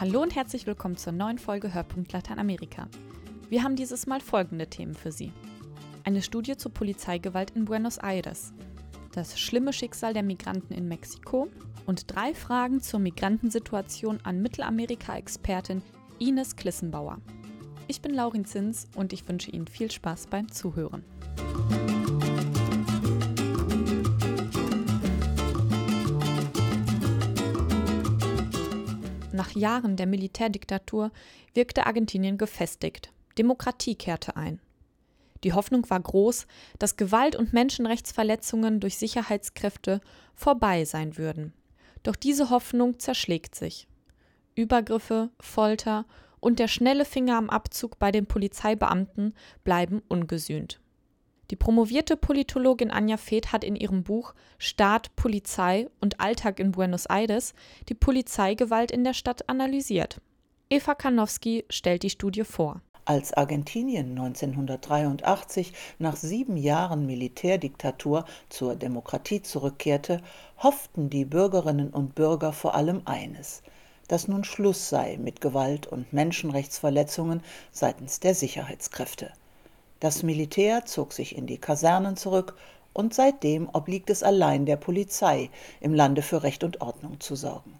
Hallo und herzlich willkommen zur neuen Folge Hörpunkt Lateinamerika. Wir haben dieses Mal folgende Themen für Sie. Eine Studie zur Polizeigewalt in Buenos Aires, das schlimme Schicksal der Migranten in Mexiko und drei Fragen zur Migrantensituation an Mittelamerika-Expertin Ines Klissenbauer. Ich bin Laurin Zins und ich wünsche Ihnen viel Spaß beim Zuhören. Nach Jahren der Militärdiktatur wirkte Argentinien gefestigt. Demokratie kehrte ein. Die Hoffnung war groß, dass Gewalt und Menschenrechtsverletzungen durch Sicherheitskräfte vorbei sein würden. Doch diese Hoffnung zerschlägt sich. Übergriffe, Folter und der schnelle Finger am Abzug bei den Polizeibeamten bleiben ungesühnt. Die promovierte Politologin Anja Feth hat in ihrem Buch Staat, Polizei und Alltag in Buenos Aires die Polizeigewalt in der Stadt analysiert. Eva Kanowski stellt die Studie vor. Als Argentinien 1983 nach sieben Jahren Militärdiktatur zur Demokratie zurückkehrte, hofften die Bürgerinnen und Bürger vor allem eines, dass nun Schluss sei mit Gewalt und Menschenrechtsverletzungen seitens der Sicherheitskräfte. Das Militär zog sich in die Kasernen zurück und seitdem obliegt es allein der Polizei, im Lande für Recht und Ordnung zu sorgen.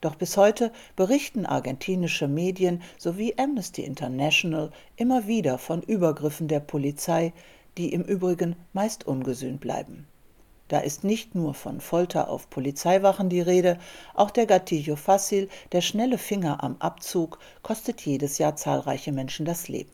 Doch bis heute berichten argentinische Medien sowie Amnesty International immer wieder von Übergriffen der Polizei, die im Übrigen meist ungesühnt bleiben. Da ist nicht nur von Folter auf Polizeiwachen die Rede, auch der Gatillo Fácil, der schnelle Finger am Abzug, kostet jedes Jahr zahlreiche Menschen das Leben.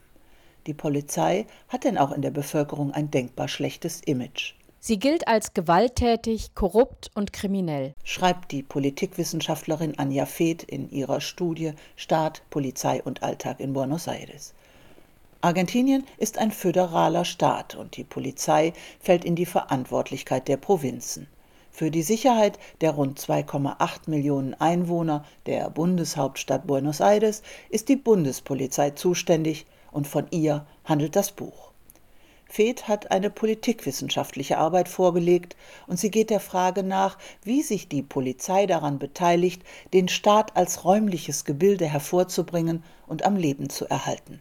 Die Polizei hat denn auch in der Bevölkerung ein denkbar schlechtes Image. Sie gilt als gewalttätig, korrupt und kriminell, schreibt die Politikwissenschaftlerin Anja Feth in ihrer Studie Staat, Polizei und Alltag in Buenos Aires. Argentinien ist ein föderaler Staat und die Polizei fällt in die Verantwortlichkeit der Provinzen. Für die Sicherheit der rund 2,8 Millionen Einwohner der Bundeshauptstadt Buenos Aires ist die Bundespolizei zuständig, und von ihr handelt das Buch. Feth hat eine politikwissenschaftliche Arbeit vorgelegt und sie geht der Frage nach, wie sich die Polizei daran beteiligt, den Staat als räumliches Gebilde hervorzubringen und am Leben zu erhalten.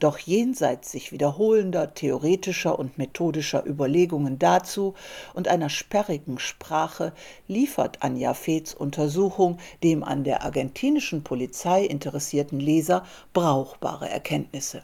Doch jenseits sich wiederholender theoretischer und methodischer Überlegungen dazu und einer sperrigen Sprache liefert Anja Feths Untersuchung dem an der argentinischen Polizei interessierten Leser brauchbare Erkenntnisse.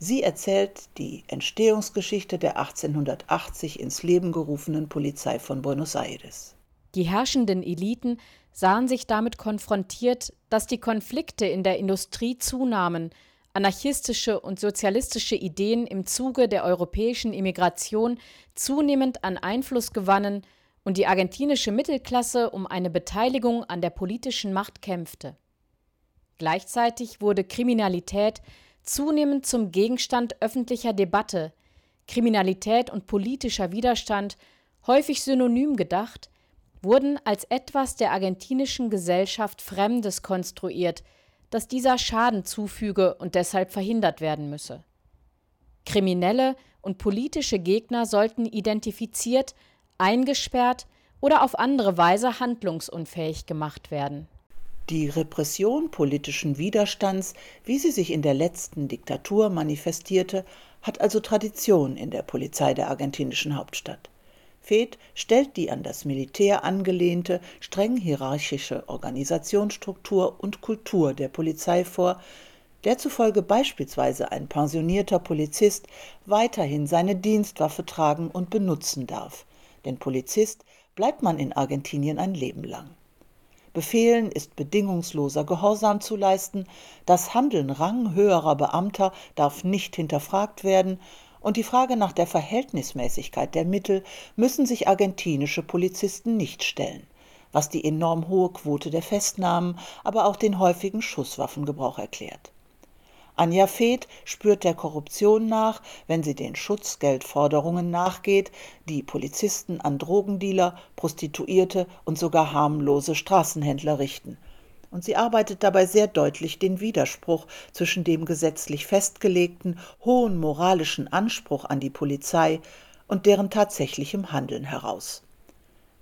Sie erzählt die Entstehungsgeschichte der 1880 ins Leben gerufenen Polizei von Buenos Aires. Die herrschenden Eliten sahen sich damit konfrontiert, dass die Konflikte in der Industrie zunahmen, anarchistische und sozialistische Ideen im Zuge der europäischen Immigration zunehmend an Einfluss gewannen und die argentinische Mittelklasse um eine Beteiligung an der politischen Macht kämpfte. Gleichzeitig wurde Kriminalität zunehmend zum Gegenstand öffentlicher Debatte, Kriminalität und politischer Widerstand, häufig synonym gedacht, wurden als etwas der argentinischen Gesellschaft Fremdes konstruiert – dass dieser Schaden zufüge und deshalb verhindert werden müsse. Kriminelle und politische Gegner sollten identifiziert, eingesperrt oder auf andere Weise handlungsunfähig gemacht werden. Die Repression politischen Widerstands, wie sie sich in der letzten Diktatur manifestierte, hat also Tradition in der Polizei der argentinischen Hauptstadt. Feth stellt die an das Militär angelehnte, streng hierarchische Organisationsstruktur und Kultur der Polizei vor, der zufolge beispielsweise ein pensionierter Polizist weiterhin seine Dienstwaffe tragen und benutzen darf. Denn Polizist bleibt man in Argentinien ein Leben lang. Befehlen ist bedingungsloser Gehorsam zu leisten, das Handeln ranghöherer Beamter darf nicht hinterfragt werden und die Frage nach der Verhältnismäßigkeit der Mittel müssen sich argentinische Polizisten nicht stellen, was die enorm hohe Quote der Festnahmen, aber auch den häufigen Schusswaffengebrauch erklärt. Anja Feth spürt der Korruption nach, wenn sie den Schutzgeldforderungen nachgeht, die Polizisten an Drogendealer, Prostituierte und sogar harmlose Straßenhändler richten und sie arbeitet dabei sehr deutlich den Widerspruch zwischen dem gesetzlich festgelegten hohen moralischen Anspruch an die Polizei und deren tatsächlichem Handeln heraus.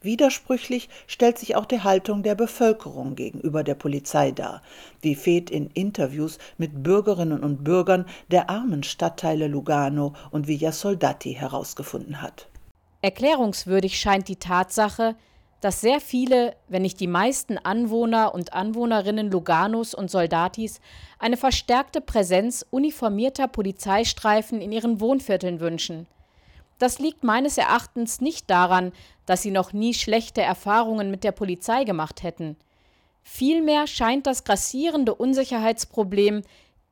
Widersprüchlich stellt sich auch die Haltung der Bevölkerung gegenüber der Polizei dar, wie Feth in Interviews mit Bürgerinnen und Bürgern der armen Stadtteile Lugano und Villa Soldati herausgefunden hat. Erklärungswürdig scheint die Tatsache, dass sehr viele, wenn nicht die meisten Anwohner und Anwohnerinnen Luganos und Soldatis eine verstärkte Präsenz uniformierter Polizeistreifen in ihren Wohnvierteln wünschen. Das liegt meines Erachtens nicht daran, dass sie noch nie schlechte Erfahrungen mit der Polizei gemacht hätten. Vielmehr scheint das grassierende Unsicherheitsproblem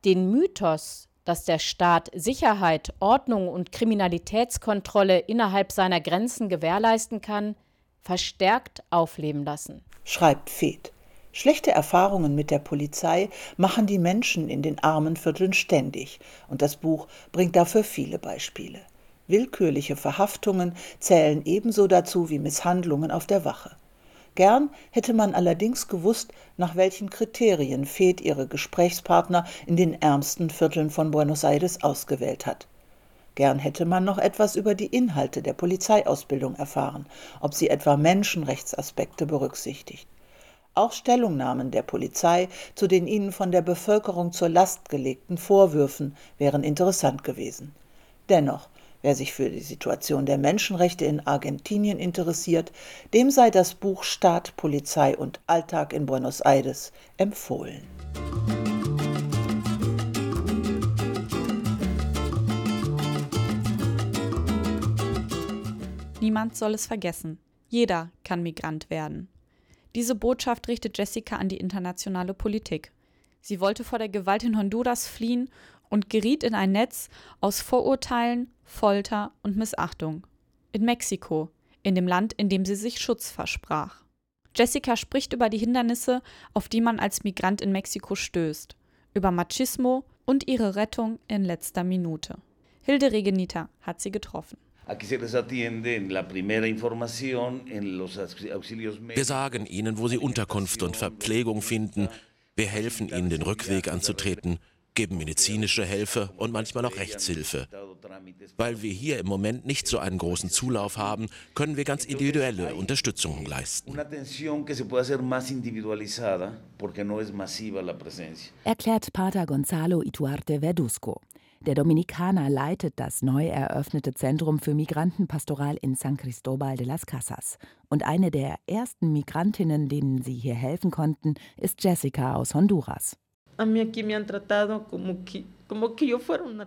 den Mythos, dass der Staat Sicherheit, Ordnung und Kriminalitätskontrolle innerhalb seiner Grenzen gewährleisten kann, verstärkt aufleben lassen. Schreibt Feth. Schlechte Erfahrungen mit der Polizei machen die Menschen in den armen Vierteln ständig, und das Buch bringt dafür viele Beispiele. Willkürliche Verhaftungen zählen ebenso dazu wie Misshandlungen auf der Wache. Gern hätte man allerdings gewusst, nach welchen Kriterien Feth ihre Gesprächspartner in den ärmsten Vierteln von Buenos Aires ausgewählt hat. Gern hätte man noch etwas über die Inhalte der Polizeiausbildung erfahren, ob sie etwa Menschenrechtsaspekte berücksichtigt. Auch Stellungnahmen der Polizei zu den ihnen von der Bevölkerung zur Last gelegten Vorwürfen wären interessant gewesen. Dennoch, Wer sich für die Situation der Menschenrechte in Argentinien interessiert, dem sei das Buch Staat, Polizei und Alltag in Buenos Aires empfohlen. Niemand soll es vergessen. Jeder kann Migrant werden. Diese Botschaft richtet Jessica an die internationale Politik. Sie wollte vor der Gewalt in Honduras fliehen und geriet in ein Netz aus Vorurteilen, Folter und Missachtung. In Mexiko, in dem Land, in dem sie sich Schutz versprach. Jessica spricht über die Hindernisse, auf die man als Migrant in Mexiko stößt, über Machismo und ihre Rettung in letzter Minute. Hilde Regenita hat sie getroffen. Wir sagen ihnen, wo sie Unterkunft und Verpflegung finden. Wir helfen ihnen, den Rückweg anzutreten geben medizinische Hilfe und manchmal auch Rechtshilfe. Weil wir hier im Moment nicht so einen großen Zulauf haben, können wir ganz individuelle Unterstützung leisten. Erklärt Pater Gonzalo Ituarte Verdusco. Der Dominikaner leitet das neu eröffnete Zentrum für Migrantenpastoral in San Cristobal de las Casas. Und eine der ersten Migrantinnen, denen sie hier helfen konnten, ist Jessica aus Honduras.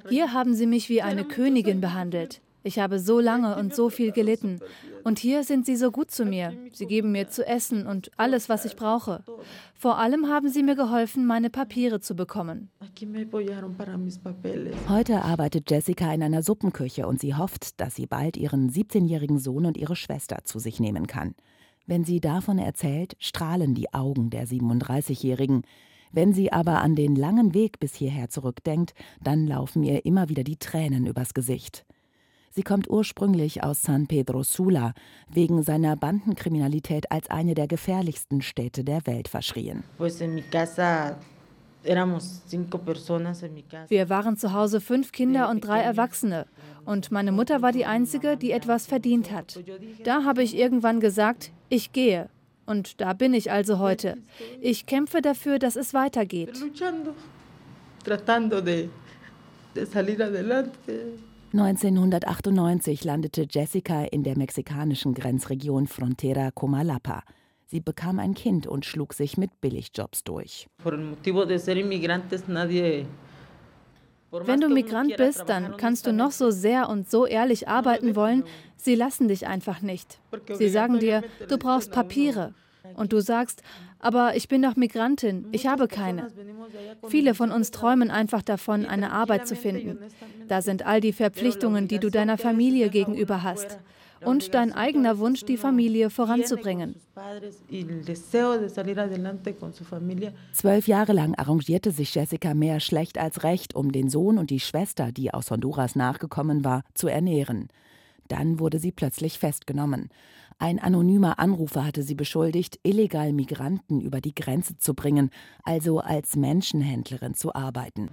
Hier haben sie mich wie eine Königin behandelt. Ich habe so lange und so viel gelitten. Und hier sind sie so gut zu mir. Sie geben mir zu essen und alles, was ich brauche. Vor allem haben sie mir geholfen, meine Papiere zu bekommen. Heute arbeitet Jessica in einer Suppenküche und sie hofft, dass sie bald ihren 17-jährigen Sohn und ihre Schwester zu sich nehmen kann. Wenn sie davon erzählt, strahlen die Augen der 37-Jährigen. Wenn sie aber an den langen Weg bis hierher zurückdenkt, dann laufen ihr immer wieder die Tränen übers Gesicht. Sie kommt ursprünglich aus San Pedro Sula, wegen seiner Bandenkriminalität als eine der gefährlichsten Städte der Welt verschrien. Wir waren zu Hause fünf Kinder und drei Erwachsene. Und meine Mutter war die Einzige, die etwas verdient hat. Da habe ich irgendwann gesagt, ich gehe. Und da bin ich also heute. Ich kämpfe dafür, dass es weitergeht. 1998 landete Jessica in der mexikanischen Grenzregion Frontera Comalapa. Sie bekam ein Kind und schlug sich mit Billigjobs durch. Wenn du Migrant bist, dann kannst du noch so sehr und so ehrlich arbeiten wollen, sie lassen dich einfach nicht. Sie sagen dir, du brauchst Papiere. Und du sagst, aber ich bin doch Migrantin, ich habe keine. Viele von uns träumen einfach davon, eine Arbeit zu finden. Da sind all die Verpflichtungen, die du deiner Familie gegenüber hast. Und dein eigener Wunsch, die Familie voranzubringen. Zwölf Jahre lang arrangierte sich Jessica mehr schlecht als recht, um den Sohn und die Schwester, die aus Honduras nachgekommen war, zu ernähren. Dann wurde sie plötzlich festgenommen. Ein anonymer Anrufer hatte sie beschuldigt, illegal Migranten über die Grenze zu bringen, also als Menschenhändlerin zu arbeiten.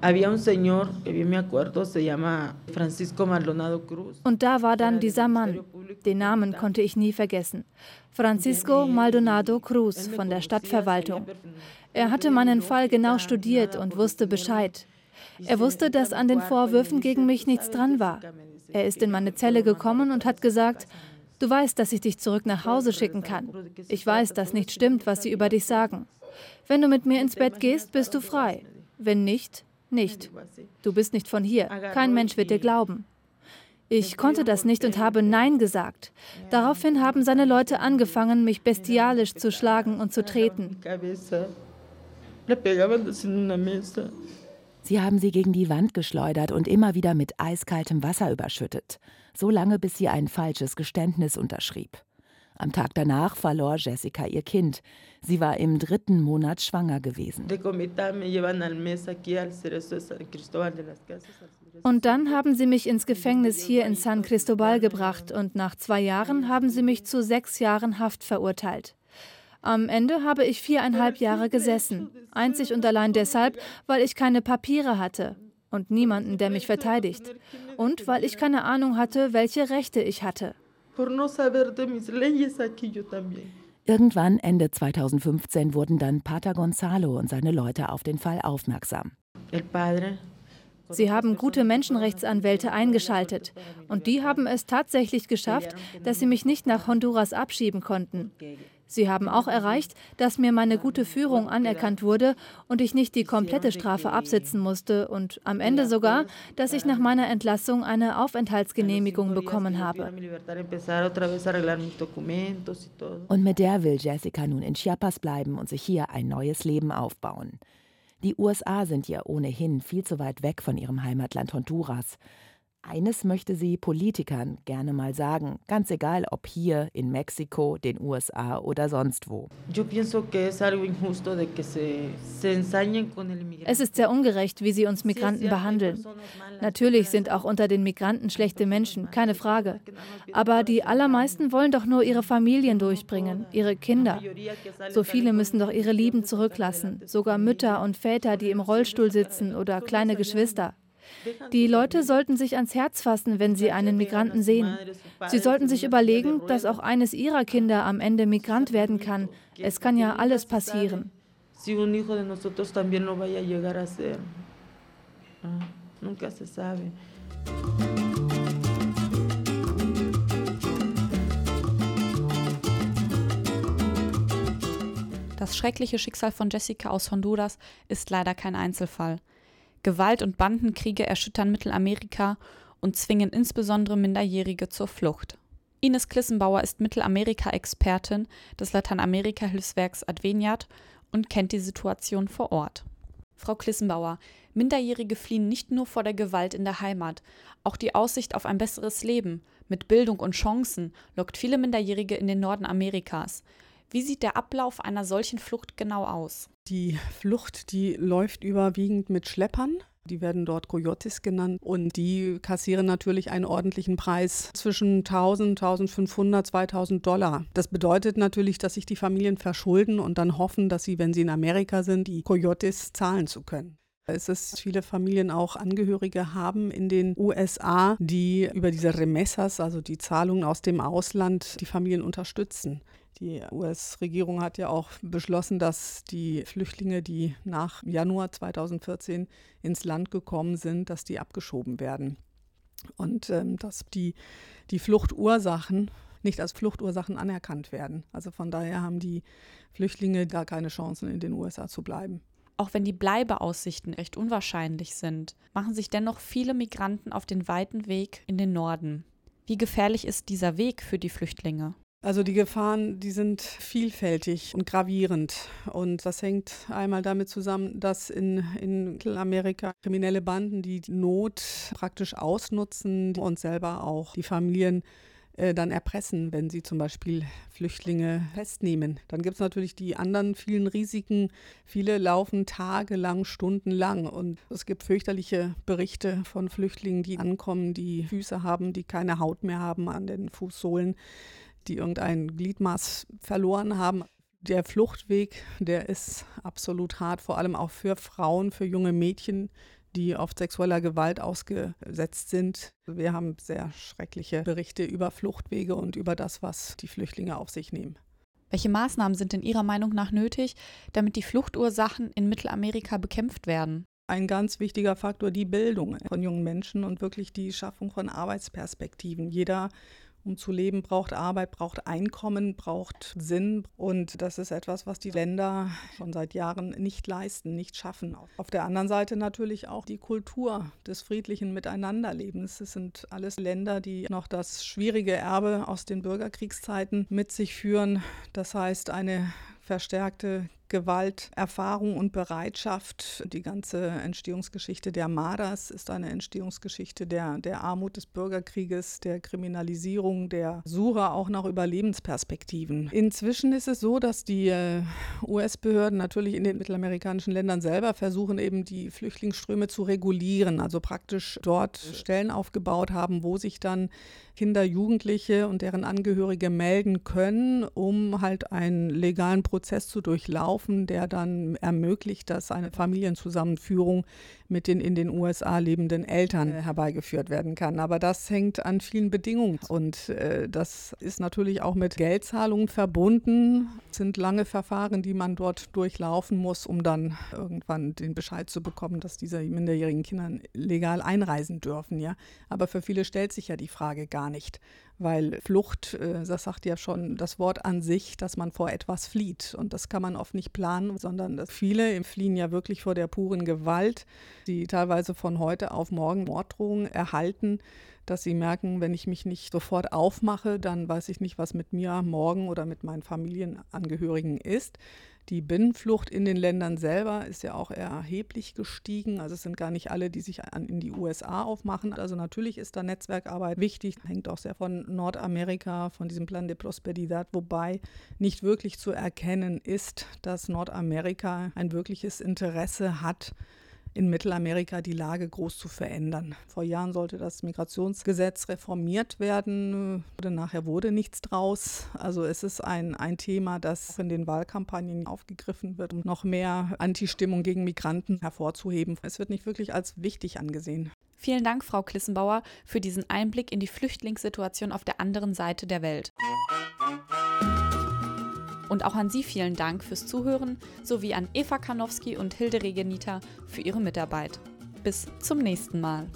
Und da war dann dieser Mann. Den Namen konnte ich nie vergessen. Francisco Maldonado Cruz von der Stadtverwaltung. Er hatte meinen Fall genau studiert und wusste Bescheid. Er wusste, dass an den Vorwürfen gegen mich nichts dran war. Er ist in meine Zelle gekommen und hat gesagt, Du weißt, dass ich dich zurück nach Hause schicken kann. Ich weiß, dass nicht stimmt, was sie über dich sagen. Wenn du mit mir ins Bett gehst, bist du frei. Wenn nicht, nicht. Du bist nicht von hier. Kein Mensch wird dir glauben. Ich konnte das nicht und habe Nein gesagt. Daraufhin haben seine Leute angefangen, mich bestialisch zu schlagen und zu treten. Sie haben sie gegen die Wand geschleudert und immer wieder mit eiskaltem Wasser überschüttet so lange bis sie ein falsches Geständnis unterschrieb. Am Tag danach verlor Jessica ihr Kind. Sie war im dritten Monat schwanger gewesen. Und dann haben sie mich ins Gefängnis hier in San Cristobal gebracht und nach zwei Jahren haben sie mich zu sechs Jahren Haft verurteilt. Am Ende habe ich viereinhalb Jahre gesessen, einzig und allein deshalb, weil ich keine Papiere hatte und niemanden, der mich verteidigt. Und weil ich keine Ahnung hatte, welche Rechte ich hatte. Irgendwann Ende 2015 wurden dann Pater Gonzalo und seine Leute auf den Fall aufmerksam. Sie haben gute Menschenrechtsanwälte eingeschaltet und die haben es tatsächlich geschafft, dass sie mich nicht nach Honduras abschieben konnten. Sie haben auch erreicht, dass mir meine gute Führung anerkannt wurde und ich nicht die komplette Strafe absitzen musste und am Ende sogar, dass ich nach meiner Entlassung eine Aufenthaltsgenehmigung bekommen habe. Und mit der will Jessica nun in Chiapas bleiben und sich hier ein neues Leben aufbauen. Die USA sind ja ohnehin viel zu weit weg von ihrem Heimatland Honduras. Eines möchte sie Politikern gerne mal sagen, ganz egal ob hier in Mexiko, den USA oder sonst wo. Es ist sehr ungerecht, wie sie uns Migranten behandeln. Natürlich sind auch unter den Migranten schlechte Menschen, keine Frage. Aber die allermeisten wollen doch nur ihre Familien durchbringen, ihre Kinder. So viele müssen doch ihre Lieben zurücklassen, sogar Mütter und Väter, die im Rollstuhl sitzen oder kleine Geschwister. Die Leute sollten sich ans Herz fassen, wenn sie einen Migranten sehen. Sie sollten sich überlegen, dass auch eines ihrer Kinder am Ende Migrant werden kann. Es kann ja alles passieren. Das schreckliche Schicksal von Jessica aus Honduras ist leider kein Einzelfall. Gewalt und Bandenkriege erschüttern Mittelamerika und zwingen insbesondere Minderjährige zur Flucht. Ines Klissenbauer ist Mittelamerika-Expertin des Lateinamerika-Hilfswerks Adveniat und kennt die Situation vor Ort. Frau Klissenbauer, Minderjährige fliehen nicht nur vor der Gewalt in der Heimat, auch die Aussicht auf ein besseres Leben mit Bildung und Chancen lockt viele Minderjährige in den Norden Amerikas. Wie sieht der Ablauf einer solchen Flucht genau aus? Die Flucht, die läuft überwiegend mit Schleppern. Die werden dort Coyotes genannt und die kassieren natürlich einen ordentlichen Preis zwischen 1000, 1500, 2000 Dollar. Das bedeutet natürlich, dass sich die Familien verschulden und dann hoffen, dass sie, wenn sie in Amerika sind, die Coyotes zahlen zu können. Es ist viele Familien auch Angehörige haben in den USA, die über diese Remessas, also die Zahlungen aus dem Ausland, die Familien unterstützen. Die US-Regierung hat ja auch beschlossen, dass die Flüchtlinge, die nach Januar 2014 ins Land gekommen sind, dass die abgeschoben werden. Und ähm, dass die, die Fluchtursachen nicht als Fluchtursachen anerkannt werden. Also von daher haben die Flüchtlinge gar keine Chancen, in den USA zu bleiben. Auch wenn die Bleibeaussichten recht unwahrscheinlich sind, machen sich dennoch viele Migranten auf den weiten Weg in den Norden. Wie gefährlich ist dieser Weg für die Flüchtlinge? Also die Gefahren, die sind vielfältig und gravierend. Und das hängt einmal damit zusammen, dass in, in Amerika kriminelle Banden die Not praktisch ausnutzen und selber auch die Familien äh, dann erpressen, wenn sie zum Beispiel Flüchtlinge festnehmen. Dann gibt es natürlich die anderen vielen Risiken. Viele laufen tagelang, stundenlang und es gibt fürchterliche Berichte von Flüchtlingen, die ankommen, die Füße haben, die keine Haut mehr haben an den Fußsohlen die irgendein Gliedmaß verloren haben. Der Fluchtweg, der ist absolut hart, vor allem auch für Frauen, für junge Mädchen, die oft sexueller Gewalt ausgesetzt sind. Wir haben sehr schreckliche Berichte über Fluchtwege und über das, was die Flüchtlinge auf sich nehmen. Welche Maßnahmen sind in Ihrer Meinung nach nötig, damit die Fluchtursachen in Mittelamerika bekämpft werden? Ein ganz wichtiger Faktor die Bildung von jungen Menschen und wirklich die Schaffung von Arbeitsperspektiven. Jeder um zu leben, braucht Arbeit, braucht Einkommen, braucht Sinn. Und das ist etwas, was die Länder schon seit Jahren nicht leisten, nicht schaffen. Auf der anderen Seite natürlich auch die Kultur des friedlichen Miteinanderlebens. Es sind alles Länder, die noch das schwierige Erbe aus den Bürgerkriegszeiten mit sich führen. Das heißt, eine verstärkte Gewalterfahrung und Bereitschaft. Die ganze Entstehungsgeschichte der Maras ist eine Entstehungsgeschichte der, der Armut des Bürgerkrieges, der Kriminalisierung, der Suche auch nach Überlebensperspektiven. Inzwischen ist es so, dass die äh, US-Behörden natürlich in den mittelamerikanischen Ländern selber versuchen, eben die Flüchtlingsströme zu regulieren, also praktisch dort Stellen aufgebaut haben, wo sich dann Kinder, Jugendliche und deren Angehörige melden können, um halt einen legalen Prozess zu durchlaufen, der dann ermöglicht, dass eine Familienzusammenführung mit den in den USA lebenden Eltern herbeigeführt werden kann. Aber das hängt an vielen Bedingungen und äh, das ist natürlich auch mit Geldzahlungen verbunden. Es sind lange Verfahren, die man dort durchlaufen muss, um dann irgendwann den Bescheid zu bekommen, dass diese minderjährigen Kinder legal einreisen dürfen. Ja, aber für viele stellt sich ja die Frage gar nicht weil Flucht, äh, das sagt ja schon das Wort an sich, dass man vor etwas flieht. Und das kann man oft nicht planen, sondern viele fliehen ja wirklich vor der puren Gewalt, die teilweise von heute auf morgen Morddrohungen erhalten dass sie merken, wenn ich mich nicht sofort aufmache, dann weiß ich nicht, was mit mir morgen oder mit meinen Familienangehörigen ist. Die Binnenflucht in den Ländern selber ist ja auch erheblich gestiegen. Also es sind gar nicht alle, die sich an, in die USA aufmachen. Also natürlich ist da Netzwerkarbeit wichtig, hängt auch sehr von Nordamerika, von diesem Plan de Prosperidad, wobei nicht wirklich zu erkennen ist, dass Nordamerika ein wirkliches Interesse hat, in Mittelamerika die Lage groß zu verändern. Vor Jahren sollte das Migrationsgesetz reformiert werden, nachher wurde nichts draus. Also es ist ein, ein Thema, das in den Wahlkampagnen aufgegriffen wird, um noch mehr Antistimmung gegen Migranten hervorzuheben. Es wird nicht wirklich als wichtig angesehen. Vielen Dank, Frau Klissenbauer, für diesen Einblick in die Flüchtlingssituation auf der anderen Seite der Welt. Und auch an Sie vielen Dank fürs Zuhören sowie an Eva Kanowski und Hilde Regenita für ihre Mitarbeit. Bis zum nächsten Mal.